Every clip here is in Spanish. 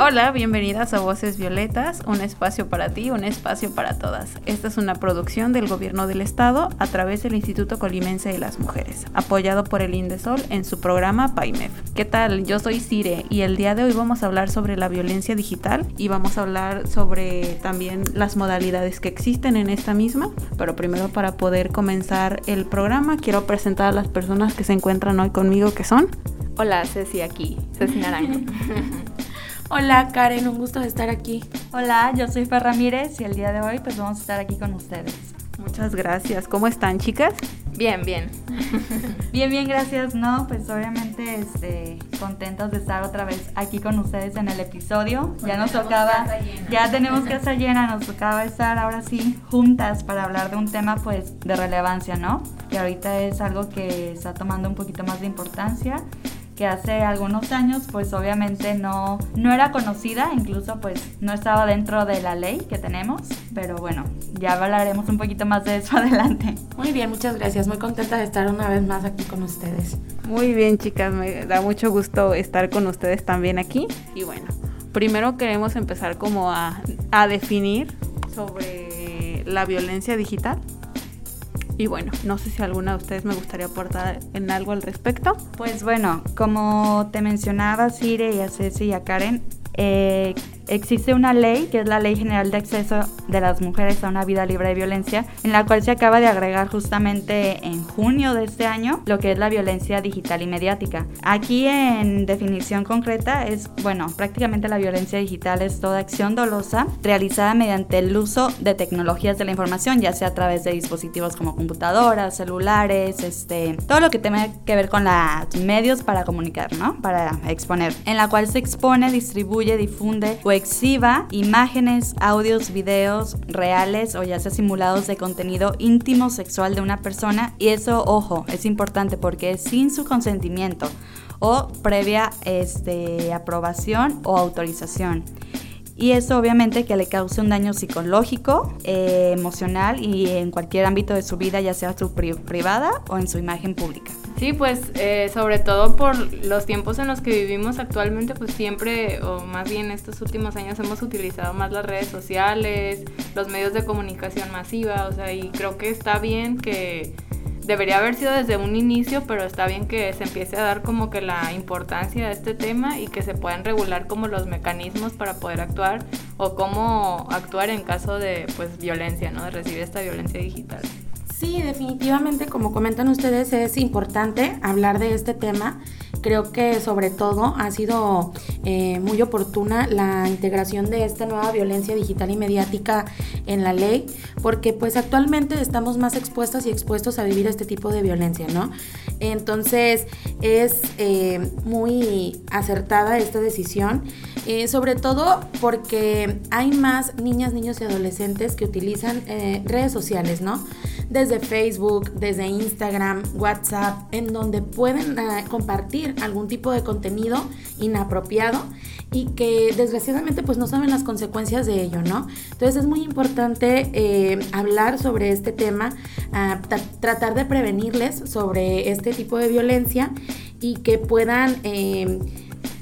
Hola, bienvenidas a Voces Violetas, un espacio para ti, un espacio para todas. Esta es una producción del Gobierno del Estado a través del Instituto Colimense de las Mujeres, apoyado por el Indesol en su programa PAIMEF. ¿Qué tal? Yo soy Cire y el día de hoy vamos a hablar sobre la violencia digital y vamos a hablar sobre también las modalidades que existen en esta misma. Pero primero para poder comenzar el programa quiero presentar a las personas que se encuentran hoy conmigo que son. Hola, Ceci aquí, Ceci Naranjo. Hola Karen, un gusto de estar aquí. Hola, yo soy Fer Ramírez y el día de hoy pues vamos a estar aquí con ustedes. Muchas gracias. ¿Cómo están chicas? Bien, bien. bien, bien, gracias. No, pues obviamente este, contentos de estar otra vez aquí con ustedes en el episodio. ya nos tocaba, ya tenemos casa llena, nos tocaba estar ahora sí juntas para hablar de un tema pues de relevancia, ¿no? Que ahorita es algo que está tomando un poquito más de importancia que hace algunos años pues obviamente no, no era conocida, incluso pues no estaba dentro de la ley que tenemos, pero bueno, ya hablaremos un poquito más de eso adelante. Muy bien, muchas gracias, muy contenta de estar una vez más aquí con ustedes. Muy bien chicas, me da mucho gusto estar con ustedes también aquí y bueno, primero queremos empezar como a, a definir sobre la violencia digital. Y bueno, no sé si alguna de ustedes me gustaría aportar en algo al respecto. Pues bueno, como te mencionaba Sire y a Ceci y a Karen, eh, existe una ley, que es la Ley General de Acceso de las Mujeres a una Vida Libre de Violencia, en la cual se acaba de agregar justamente en junio de este año lo que es la violencia digital y mediática. Aquí en definición concreta es, bueno, prácticamente la violencia digital es toda acción dolosa realizada mediante el uso de tecnologías de la información, ya sea a través de dispositivos como computadoras, celulares, este, todo lo que tenga que ver con los medios para comunicar, ¿no? Para exponer, en la cual se expone, distribuye, difunde o exhiba imágenes, audios, videos reales o ya sea simulados de contenido íntimo sexual de una persona y eso, ojo, es importante porque es sin su consentimiento o previa este, aprobación o autorización. Y eso obviamente que le cause un daño psicológico, eh, emocional y en cualquier ámbito de su vida, ya sea su privada o en su imagen pública. Sí, pues eh, sobre todo por los tiempos en los que vivimos actualmente, pues siempre, o más bien estos últimos años, hemos utilizado más las redes sociales, los medios de comunicación masiva, o sea, y creo que está bien que debería haber sido desde un inicio, pero está bien que se empiece a dar como que la importancia de este tema y que se puedan regular como los mecanismos para poder actuar o cómo actuar en caso de pues violencia, ¿no? De recibir esta violencia digital. Sí, definitivamente, como comentan ustedes, es importante hablar de este tema. Creo que sobre todo ha sido eh, muy oportuna la integración de esta nueva violencia digital y mediática en la ley, porque pues actualmente estamos más expuestas y expuestos a vivir este tipo de violencia, ¿no? Entonces es eh, muy acertada esta decisión, eh, sobre todo porque hay más niñas, niños y adolescentes que utilizan redes sociales, ¿no? Desde Facebook, desde Instagram, WhatsApp, en donde pueden eh, compartir algún tipo de contenido inapropiado y que desgraciadamente pues no saben las consecuencias de ello, ¿no? Entonces es muy importante eh, hablar sobre este tema, ah, tratar de prevenirles sobre este tipo de violencia y que puedan... Eh,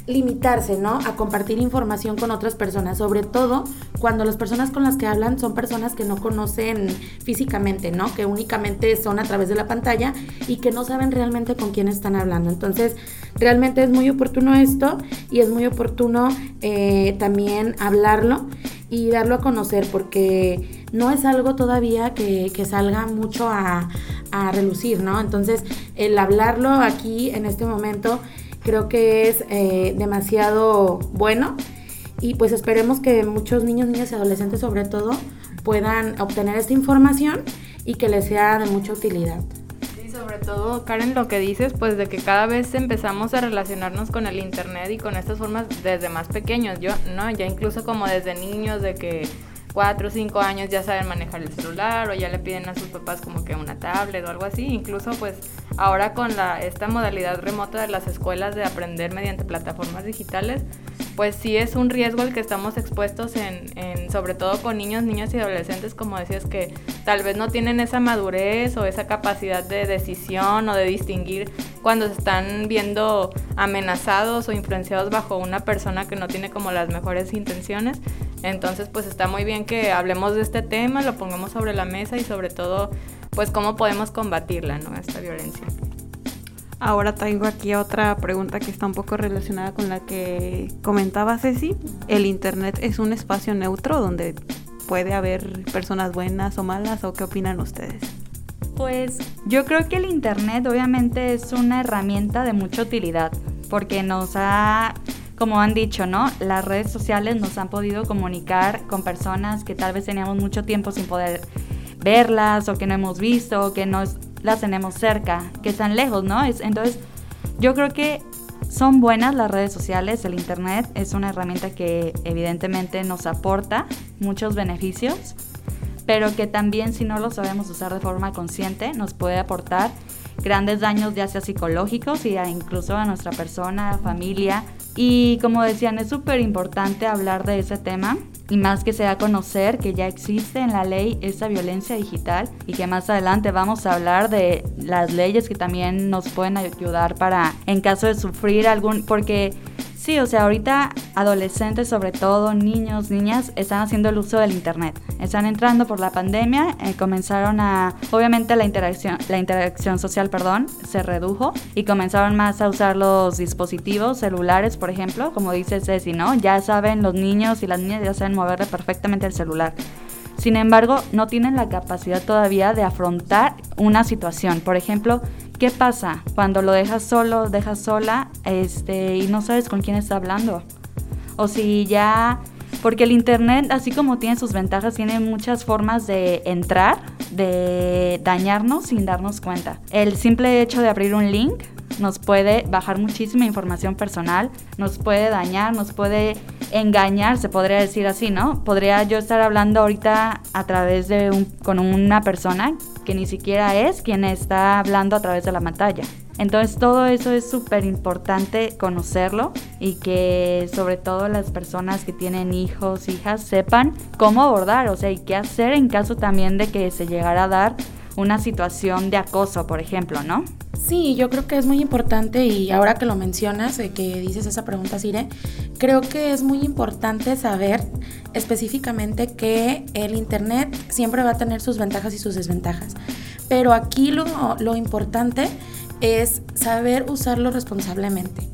limitarse, ¿no? A compartir información con otras personas, sobre todo cuando las personas con las que hablan son personas que no conocen físicamente, ¿no? Que únicamente son a través de la pantalla y que no saben realmente con quién están hablando. Entonces, realmente es muy oportuno esto y es muy oportuno eh, también hablarlo y darlo a conocer porque no es algo todavía que, salga mucho a, a relucir, ¿no? Entonces, el hablarlo aquí en este momento creo que es eh, demasiado bueno y pues esperemos que muchos niños, niñas y adolescentes sobre todo puedan obtener esta información y que les sea de mucha utilidad. Sí, sobre todo, Karen, lo que dices, pues de que cada vez empezamos a relacionarnos con el Internet y con estas formas desde más pequeños. Yo, no, ya incluso como desde niños, de que 4 o 5 años ya saben manejar el celular o ya le piden a sus papás como que una tablet o algo así. Incluso pues ahora con la, esta modalidad remota de las escuelas de aprender mediante plataformas digitales, pues sí es un riesgo el que estamos expuestos en, sobre todo con niños, niñas y adolescentes, como decías, que tal vez no tienen esa madurez o esa capacidad de decisión o de distinguir cuando se están viendo amenazados o influenciados bajo una persona que no tiene como las mejores intenciones. Entonces, pues está muy bien que hablemos de este tema, lo pongamos sobre la mesa y sobre todo, pues cómo podemos combatirla, ¿no? Esta violencia. Ahora traigo aquí otra pregunta que está un poco relacionada con la que comentaba Ceci. ¿El Internet es un espacio neutro donde puede haber personas buenas o malas o qué opinan ustedes? Pues yo creo que el Internet obviamente es una herramienta de mucha utilidad porque nos ha, como han dicho, ¿no? Las redes sociales nos han podido comunicar con personas que tal vez teníamos mucho tiempo sin poder verlas o que no hemos visto o que nos las tenemos cerca, que están lejos, ¿no? Es, entonces, yo creo que son buenas las redes sociales, el Internet es una herramienta que evidentemente nos aporta muchos beneficios, pero que también si no lo sabemos usar de forma consciente nos puede aportar grandes daños ya sea psicológicos y incluso a nuestra persona, familia. Y como decían, es súper importante hablar de ese tema y más que sea conocer que ya existe en la ley esa violencia digital y que más adelante vamos a hablar de las leyes que también nos pueden ayudar para en caso de sufrir algún porque Sí, o sea, ahorita adolescentes, sobre todo niños, niñas, están haciendo el uso del internet. Están entrando por la pandemia, eh, comenzaron a, obviamente la interacción, la interacción social, perdón, se redujo y comenzaron más a usar los dispositivos celulares, por ejemplo, como dice Ceci, ¿no? Ya saben los niños y las niñas ya saben moverle perfectamente el celular. Sin embargo, no tienen la capacidad todavía de afrontar una situación. Por ejemplo, ¿Qué pasa cuando lo dejas solo, dejas sola este, y no sabes con quién está hablando? O si ya, porque el Internet, así como tiene sus ventajas, tiene muchas formas de entrar, de dañarnos sin darnos cuenta. El simple hecho de abrir un link nos puede bajar muchísima información personal, nos puede dañar, nos puede engañar, se podría decir así, ¿no? Podría yo estar hablando ahorita a través de un, con una persona que ni siquiera es quien está hablando a través de la pantalla. Entonces todo eso es súper importante conocerlo y que sobre todo las personas que tienen hijos, hijas, sepan cómo abordar, o sea, y qué hacer en caso también de que se llegara a dar una situación de acoso, por ejemplo, ¿no? Sí, yo creo que es muy importante y ahora que lo mencionas, que dices esa pregunta, Sire, creo que es muy importante saber específicamente que el Internet siempre va a tener sus ventajas y sus desventajas. Pero aquí lo, lo importante es saber usarlo responsablemente,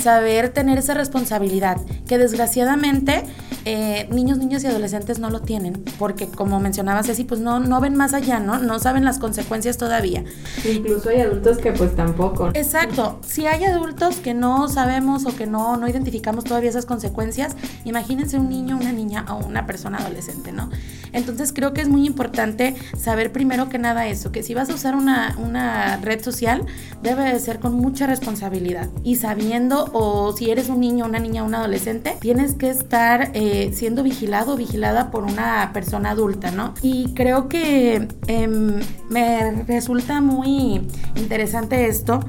saber tener esa responsabilidad, que desgraciadamente eh, niños, niños y adolescentes no lo tienen, porque como mencionaba Ceci, pues no, no ven más allá, ¿no? No saben las consecuencias todavía. Incluso hay adultos que pues tampoco. Exacto, si hay adultos que no sabemos o que no, no identificamos todavía esas consecuencias, imagínense un niño, una niña o una persona adolescente, ¿no? Entonces creo que es muy importante saber primero que nada eso, que si vas a usar una, una red social, debe de ser con mucha responsabilidad y sabiendo, o si eres un niño, una niña, un adolescente, tienes que estar eh, siendo vigilado o vigilada por una persona adulta, ¿no? Y creo que em, me resulta muy interesante esto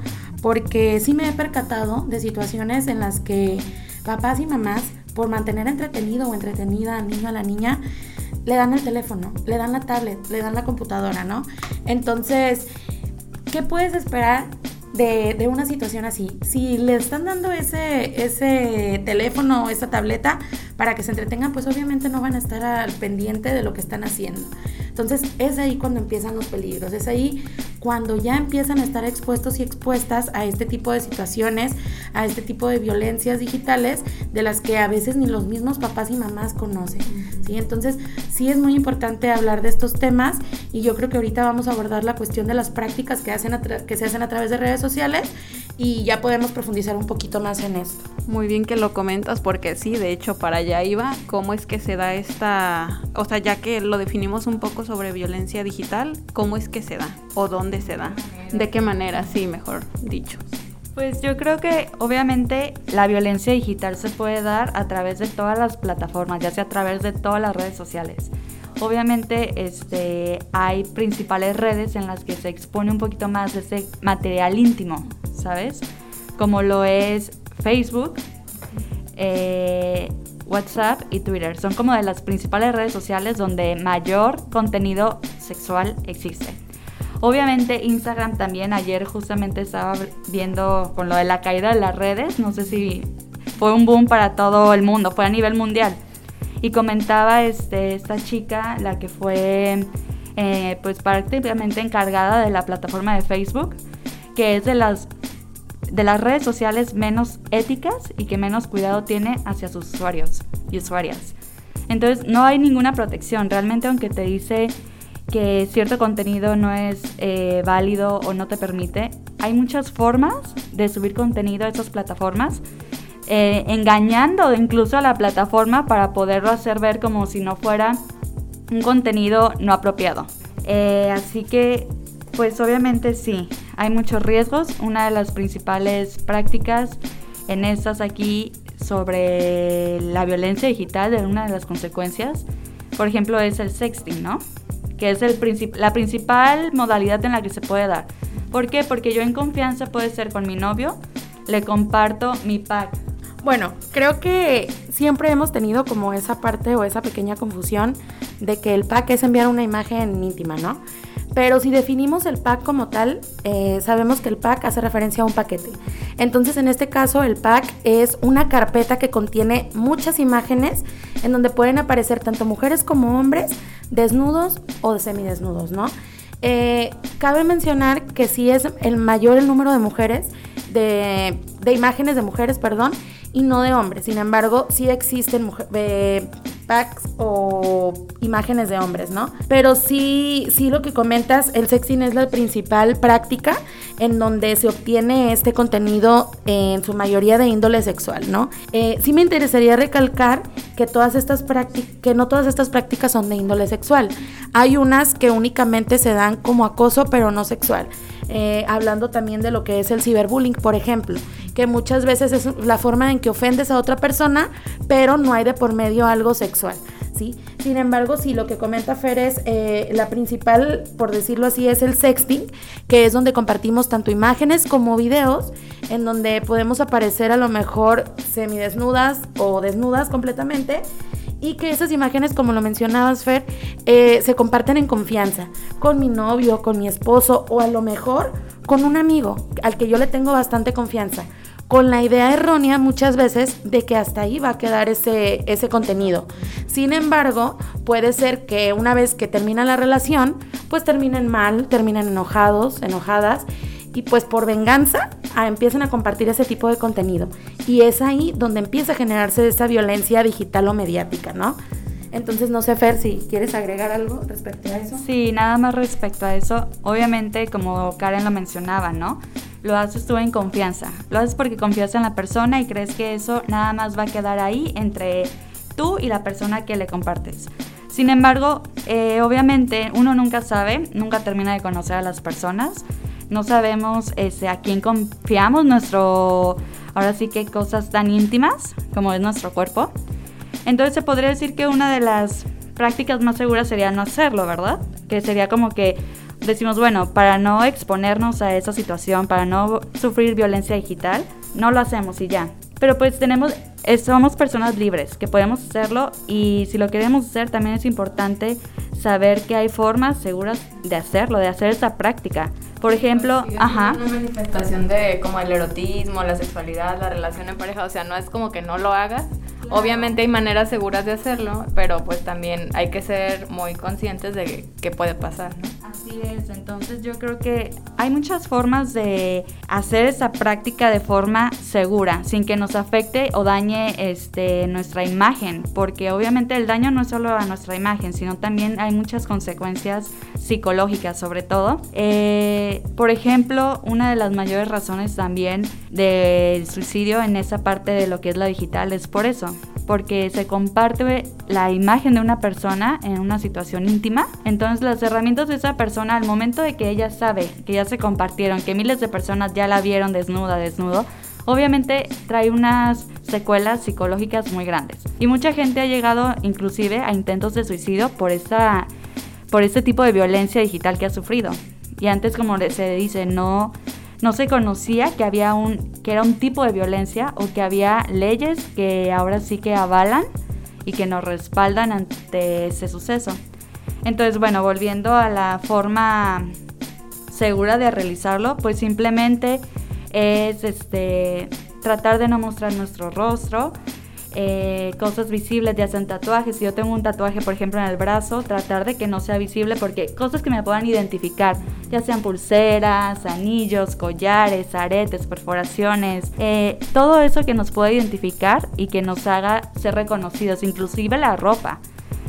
porque sí me he percatado de situaciones en las que papás y mamás, por mantener entretenido o entretenida al niño o a la niña, le dan el teléfono, le dan la tablet, le dan la computadora, ¿no? Entonces, ¿qué puedes esperar de, una situación así. Si le están dando ese, ese teléfono esa tableta para que se entretengan, pues obviamente no van a estar al pendiente de lo que están haciendo. Entonces es ahí cuando empiezan los peligros, es ahí cuando ya empiezan a estar expuestos y expuestas a este tipo de situaciones, a este tipo de violencias digitales de las que a veces ni los mismos papás y mamás conocen. ¿Sí? Entonces sí es muy importante hablar de estos temas y yo creo que ahorita vamos a abordar la cuestión de las prácticas que, hacen que se hacen a través de redes sociales y ya podemos profundizar un poquito más en esto. Muy bien que lo comentas porque sí, de hecho para allá iba, cómo es que se da esta, o sea, ya que lo definimos un poco sobre violencia digital, cómo es que se da o dónde se da, de qué manera, sí, mejor dicho. Pues yo creo que obviamente la violencia digital se puede dar a través de todas las plataformas, ya sea a través de todas las redes sociales. obviamente este, hay principales redes en las que se expone un poquito más ese material íntimo, ¿sabes? Como lo es Facebook, eh, WhatsApp y Twitter. Son como de las principales redes sociales donde mayor contenido sexual existe. Obviamente Instagram también, ayer justamente estaba viendo con lo de la caída de las redes, no sé si fue un boom para todo el mundo, fue a nivel mundial. Y comentaba este, esta chica, la que fue eh, pues prácticamente encargada de la plataforma de Facebook, que es de las, de las redes sociales menos éticas y que menos cuidado tiene hacia sus usuarios y usuarias. Entonces no hay ninguna protección, realmente aunque te dice que cierto contenido no es eh, válido o no te permite, hay muchas formas de subir contenido a esas plataformas, eh, engañando incluso a la plataforma para poderlo hacer ver como si no fuera un contenido no apropiado. Eh, así que, pues obviamente sí, hay muchos riesgos. Una de las principales prácticas en estas aquí sobre la violencia digital, de una de las consecuencias, por ejemplo, es el sexting, ¿no? Que es la principal modalidad en la que se puede dar. ¿Por qué? Porque yo en confianza puede ser con mi novio, le comparto mi pack. Bueno, creo que siempre hemos tenido como esa parte o esa pequeña confusión de que el pack es enviar una imagen íntima, ¿no? Pero si definimos el pack como tal, eh, sabemos que el pack hace referencia a un paquete. Entonces, en este caso, el pack es una carpeta que contiene muchas imágenes en donde pueden aparecer tanto mujeres como hombres desnudos o semidesnudos, ¿no? Eh, cabe mencionar que si es el mayor el número de mujeres, de, de imágenes de mujeres, perdón, y no de hombres. Sin embargo, sí existen eh, packs o imágenes de hombres, ¿no? Pero sí, sí lo que comentas, el sexting es la principal práctica en donde se obtiene este contenido en su mayoría de índole sexual, ¿no? Eh, sí me interesaría recalcar que todas estas que no todas estas prácticas son de índole sexual. Hay unas que únicamente se dan como acoso, pero no sexual. Eh, hablando también de lo que es el ciberbullying, por ejemplo, que muchas veces es la forma en que ofendes a otra persona, pero no hay de por medio algo sexual. ¿Sí? Sin embargo, sí, lo que comenta Fer es eh, la principal, por decirlo así, es el sexting, que es donde compartimos tanto imágenes como videos, en donde podemos aparecer a lo mejor semidesnudas o desnudas completamente y que esas imágenes, como lo mencionabas, Fer, eh, se comparten en confianza con mi novio, con mi esposo o a lo mejor con un amigo al que yo le tengo bastante confianza con la idea errónea muchas veces de que hasta ahí va a quedar ese, ese contenido. Sin embargo, puede ser que una vez que termina la relación, pues terminen mal, terminen enojados, enojadas y pues por venganza a, empiezan a compartir ese tipo de contenido. Y es ahí donde empieza a generarse esa violencia digital o mediática, ¿no? Entonces, no sé, Fer, si quieres agregar algo respecto a eso. Sí, nada más respecto a eso. Obviamente, como Karen lo mencionaba, ¿no? Lo haces tú en confianza. Lo haces porque confías en la persona y crees que eso nada más va a quedar ahí entre tú y la persona que le compartes. Sin embargo, eh, obviamente uno nunca sabe, nunca termina de conocer a las personas no sabemos este, a quién confiamos, nuestro, ahora sí que cosas tan íntimas como es nuestro cuerpo. Entonces se podría decir que una de las prácticas más seguras sería no hacerlo, ¿verdad? Que sería como que decimos, bueno, para no exponernos a esa situación, para no sufrir violencia digital, no lo hacemos y ya. Pero pues tenemos, somos personas libres, que podemos hacerlo y si lo queremos hacer también es importante saber que hay formas seguras de hacerlo, de hacer esa práctica. Por ejemplo, ajá. Una manifestación de como el erotismo, la sexualidad, la relación en pareja, o sea, no es como que no lo hagas. Obviamente hay maneras seguras de hacerlo, pero pues también hay que ser muy conscientes de qué puede pasar, ¿no? Así es, entonces yo creo que hay muchas formas de hacer esa práctica de forma segura, sin que nos afecte o dañe este, nuestra imagen, porque obviamente el daño no es solo a nuestra imagen, sino también hay muchas consecuencias psicológicas sobre todo. Eh, por ejemplo, una de las mayores razones también del suicidio en esa parte de lo que es la digital es por eso, porque se comparte la imagen de una persona en una situación íntima. Entonces las herramientas de esa persona al momento de que ella sabe que ya se compartieron, que miles de personas ya la vieron desnuda, desnudo, obviamente trae unas secuelas psicológicas muy grandes. Y mucha gente ha llegado inclusive a intentos de suicidio por, esta, por este tipo de violencia digital que ha sufrido. Y antes, como se dice, no, no se conocía que, había un, que era un tipo de violencia o que había leyes que ahora sí que avalan y que nos respaldan ante ese suceso. Entonces, bueno, volviendo a la forma segura de realizarlo, pues simplemente es este, tratar de no mostrar nuestro rostro, eh, cosas visibles, ya sean tatuajes. Si yo tengo un tatuaje, por ejemplo, en el brazo, tratar de que no sea visible porque cosas que me puedan identificar, ya sean pulseras, anillos, collares, aretes, perforaciones, eh, todo eso que nos pueda identificar y que nos haga ser reconocidos, inclusive la ropa.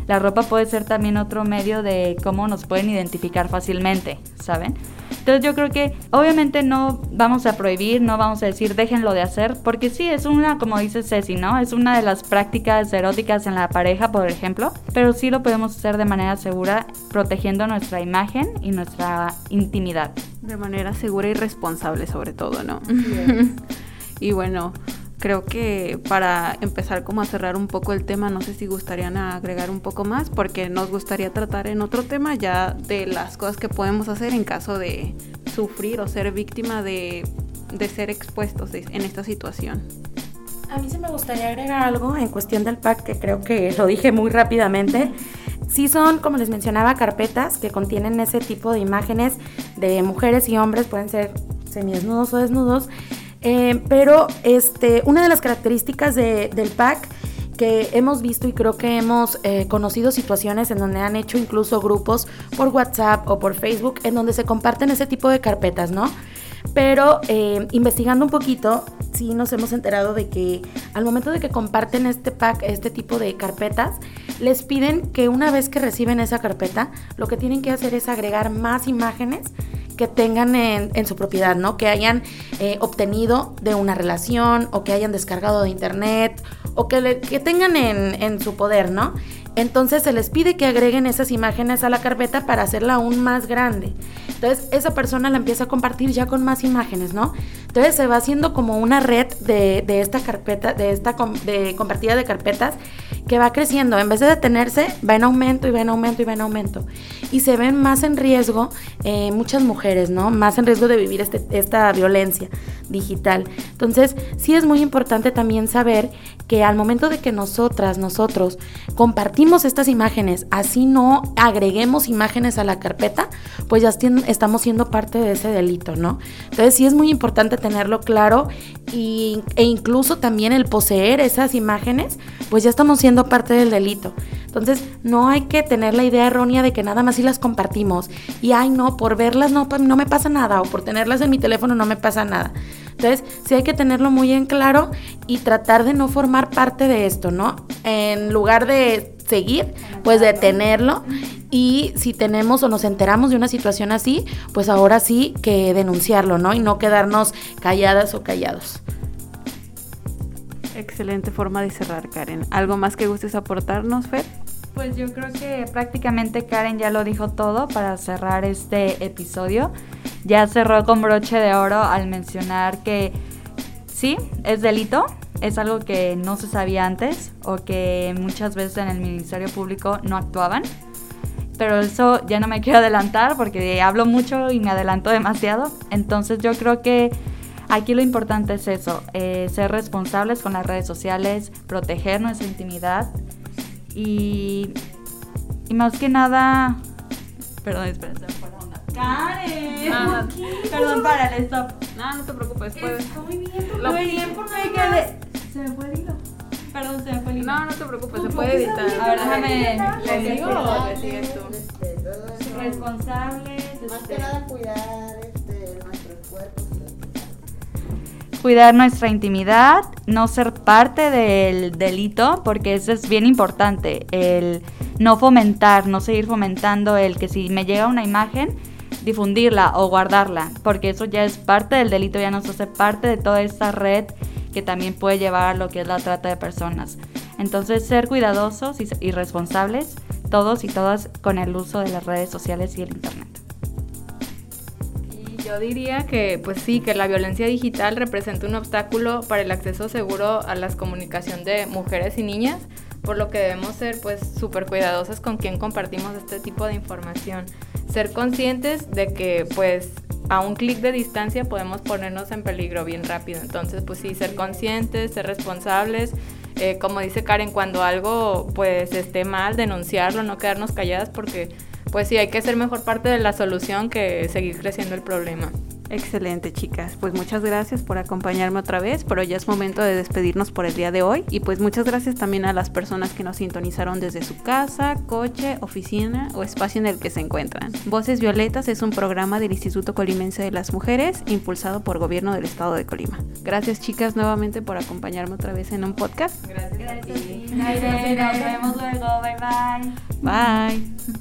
La ropa puede ser también otro medio de cómo nos pueden identificar fácilmente, ¿saben? Entonces yo creo que obviamente no vamos a prohibir, no vamos a decir déjenlo de hacer, porque sí, es una, como dice Ceci, ¿no? Es una de las prácticas eróticas en la pareja, por ejemplo, pero sí lo podemos hacer de manera segura, protegiendo nuestra imagen y nuestra intimidad. De manera segura y responsable sobre todo, ¿no? y bueno, creo que para empezar como a cerrar un poco el tema, no sé si gustarían agregar un poco más, porque nos gustaría tratar en otro tema ya de las cosas que podemos hacer en caso de sufrir o ser víctima de, ser expuestos en esta situación. A mí sí me gustaría agregar algo en cuestión del pack, que creo que lo dije muy rápidamente. Sí son, como les mencionaba, carpetas que contienen ese tipo de imágenes de mujeres y hombres, pueden ser semidesnudos o desnudos, eh, pero este, una de las características del pack que hemos visto y creo que hemos eh, conocido situaciones en donde han hecho incluso grupos por WhatsApp o por Facebook en donde se comparten ese tipo de carpetas, ¿no? Pero eh, investigando un poquito, sí nos hemos enterado de que al momento de que comparten este pack, este tipo de carpetas, les piden que una vez que reciben esa carpeta, lo que tienen que hacer es agregar más imágenes que tengan en, su propiedad, ¿no? Que hayan eh, obtenido de una relación o que hayan descargado de internet o que, que tengan en, en su poder, ¿no? Entonces se les pide que agreguen esas imágenes a la carpeta para hacerla aún más grande. Entonces esa persona la empieza a compartir ya con más imágenes, ¿no? Entonces se va haciendo como una red de, esta carpeta, de esta de compartida de carpetas que va creciendo. En vez de detenerse, va en aumento y va en aumento y va en aumento. Y se ven más en riesgo eh, muchas mujeres, ¿no? Más en riesgo de vivir este, esta violencia digital. Entonces sí es muy importante también saber que al momento de que nosotras, nosotros compartimos estas imágenes, así no agreguemos imágenes a la carpeta, pues ya estamos siendo parte de ese delito, ¿no? Entonces sí es muy importante tenerlo claro y, e incluso también el poseer esas imágenes, pues ya estamos siendo parte del delito. Entonces no hay que tener la idea errónea de que nada más si las compartimos y ay no, por verlas no, no me pasa nada o por tenerlas en mi teléfono no me pasa nada. Entonces, sí hay que tenerlo muy en claro y tratar de no formar parte de esto, ¿no? En lugar de seguir, pues detenerlo y si tenemos o nos enteramos de una situación así, pues ahora sí que denunciarlo, ¿no? Y no quedarnos calladas o callados. Excelente forma de cerrar, Karen. ¿Algo más que gustes aportarnos, Fer? Pues yo creo que prácticamente Karen ya lo dijo todo para cerrar este episodio. Ya cerró con broche de oro al mencionar que sí, es delito, es algo que no se sabía antes o que muchas veces en el Ministerio Público no actuaban. Pero eso ya no me quiero adelantar porque hablo mucho y me adelanto demasiado. Entonces yo creo que aquí lo importante es eso, eh, ser responsables con las redes sociales, proteger nuestra intimidad y, y más que nada... Perdón, espera, Karen. Ah, perdón, para el stop. No, no te preocupes. Puedes. Estoy bien, lo bien por Se me fue el hilo. Perdón, se me fue el hilo. No, no te preocupes, se puede editar. A ver, déjame. ¿Le digo o le sigues tú? Responsables. Más que nada cuidar este, cuidar nuestra intimidad, no ser parte del delito, porque eso es bien importante, el no fomentar, no seguir fomentando el que si me llega una imagen, difundirla o guardarla, porque eso ya es parte del delito, ya nos hace parte de toda esta red que también puede llevar a lo que es la trata de personas. Entonces, ser cuidadosos y, responsables, todos y todas, con el uso de las redes sociales y el Internet. Yo diría que, pues sí, que la violencia digital representa un obstáculo para el acceso seguro a la comunicación de mujeres y niñas, por lo que debemos ser pues súper cuidadosas con quien compartimos este tipo de información. Ser conscientes de que pues a un clic de distancia podemos ponernos en peligro bien rápido. Entonces pues sí, ser conscientes, ser responsables. Eh, como dice Karen, cuando algo pues esté mal, denunciarlo, no quedarnos calladas porque pues sí, hay que ser mejor parte de la solución que seguir creciendo el problema. Excelente, chicas. Pues muchas gracias por acompañarme otra vez, pero ya es momento de despedirnos por el día de hoy. Y pues muchas gracias también a las personas que nos sintonizaron desde su casa, coche, oficina o espacio en el que se encuentran. Voces Violetas es un programa del Instituto Colimense de las Mujeres, impulsado por Gobierno del Estado de Colima. Gracias, chicas, nuevamente por acompañarme otra vez en un podcast. Gracias. gracias Nos vemos luego. Bye bye. Bye.